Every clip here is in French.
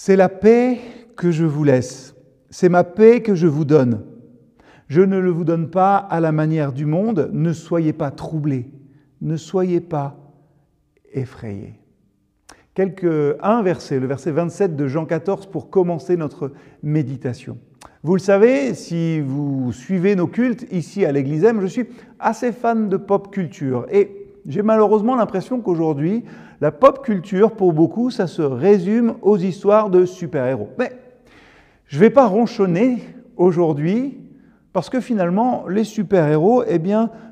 C'est la paix que je vous laisse, c'est ma paix que je vous donne. Je ne le vous donne pas à la manière du monde, ne soyez pas troublés, ne soyez pas effrayés. Quelques, un verset, le verset 27 de Jean 14 pour commencer notre méditation. Vous le savez, si vous suivez nos cultes ici à l'Église M, je suis assez fan de pop culture. Et j'ai malheureusement l'impression qu'aujourd'hui, la pop culture, pour beaucoup, ça se résume aux histoires de super-héros. Mais je ne vais pas ronchonner aujourd'hui, parce que finalement, les super-héros, eh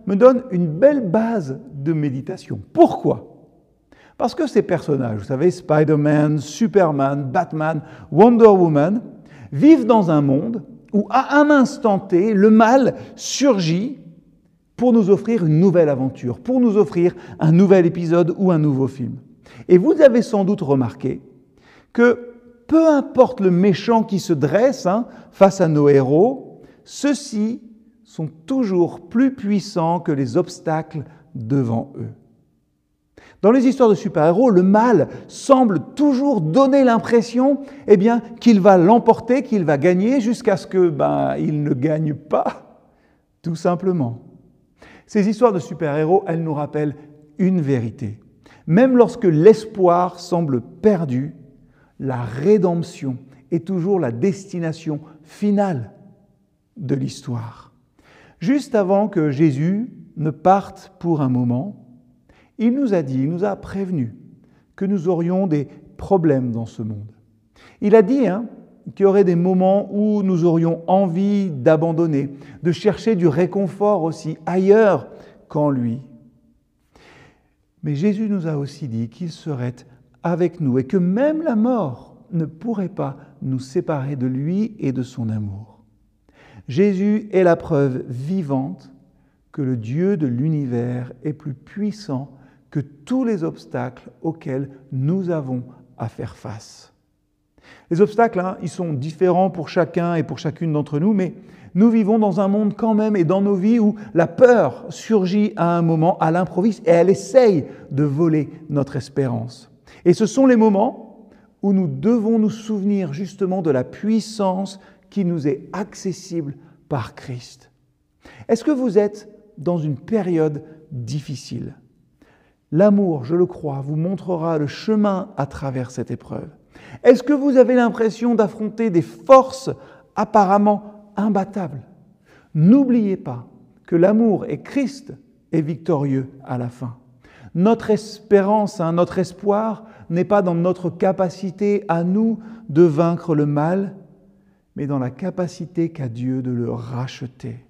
me donnent une belle base de méditation. Pourquoi? Parce que ces personnages, vous savez, Spider-Man, Superman, Batman, Wonder Woman, vivent dans un monde où à un instant T, le mal surgit pour nous offrir une nouvelle aventure, pour nous offrir un nouvel épisode ou un nouveau film. Et vous avez sans doute remarqué que peu importe le méchant qui se dresse hein, face à nos héros, ceux-ci sont toujours plus puissants que les obstacles devant eux. Dans les histoires de super-héros, le mal semble toujours donner l'impression eh qu'il va l'emporter, qu'il va gagner, jusqu'à ce que ben, il ne gagne pas, tout simplement. Ces histoires de super-héros, elles nous rappellent une vérité. Même lorsque l'espoir semble perdu, la rédemption est toujours la destination finale de l'histoire. Juste avant que Jésus ne parte pour un moment, il nous a dit, il nous a prévenu que nous aurions des problèmes dans ce monde. Il a dit hein, qu'il y aurait des moments où nous aurions envie d'abandonner, de chercher du réconfort aussi ailleurs qu'en lui. Mais Jésus nous a aussi dit qu'il serait avec nous et que même la mort ne pourrait pas nous séparer de lui et de son amour. Jésus est la preuve vivante que le Dieu de l'univers est plus puissant que tous les obstacles auxquels nous avons à faire face. Les obstacles, hein, ils sont différents pour chacun et pour chacune d'entre nous, mais nous vivons dans un monde quand même et dans nos vies où la peur surgit à un moment à l'improviste et elle essaye de voler notre espérance. Et ce sont les moments où nous devons nous souvenir justement de la puissance qui nous est accessible par Christ. Est-ce que vous êtes dans une période difficile? L'amour, je le crois, vous montrera le chemin à travers cette épreuve. Est-ce que vous avez l'impression d'affronter des forces apparemment imbattables? N'oubliez pas que l'amour et Christ est victorieux à la fin. Notre espérance, hein, notre espoir n'est pas dans notre capacité à nous de vaincre le mal, mais dans la capacité qu'a Dieu de le racheter.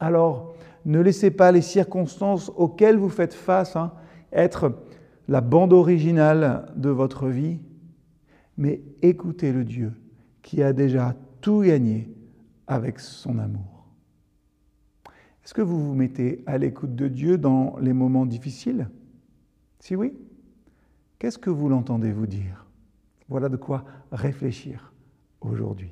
Alors, ne laissez pas les circonstances auxquelles vous faites face hein, être la bande originale de votre vie, mais écoutez le Dieu qui a déjà tout gagné avec son amour. Est-ce que vous vous mettez à l'écoute de Dieu dans les moments difficiles? Si oui, qu'est-ce que vous l'entendez vous dire? Voilà de quoi réfléchir aujourd'hui.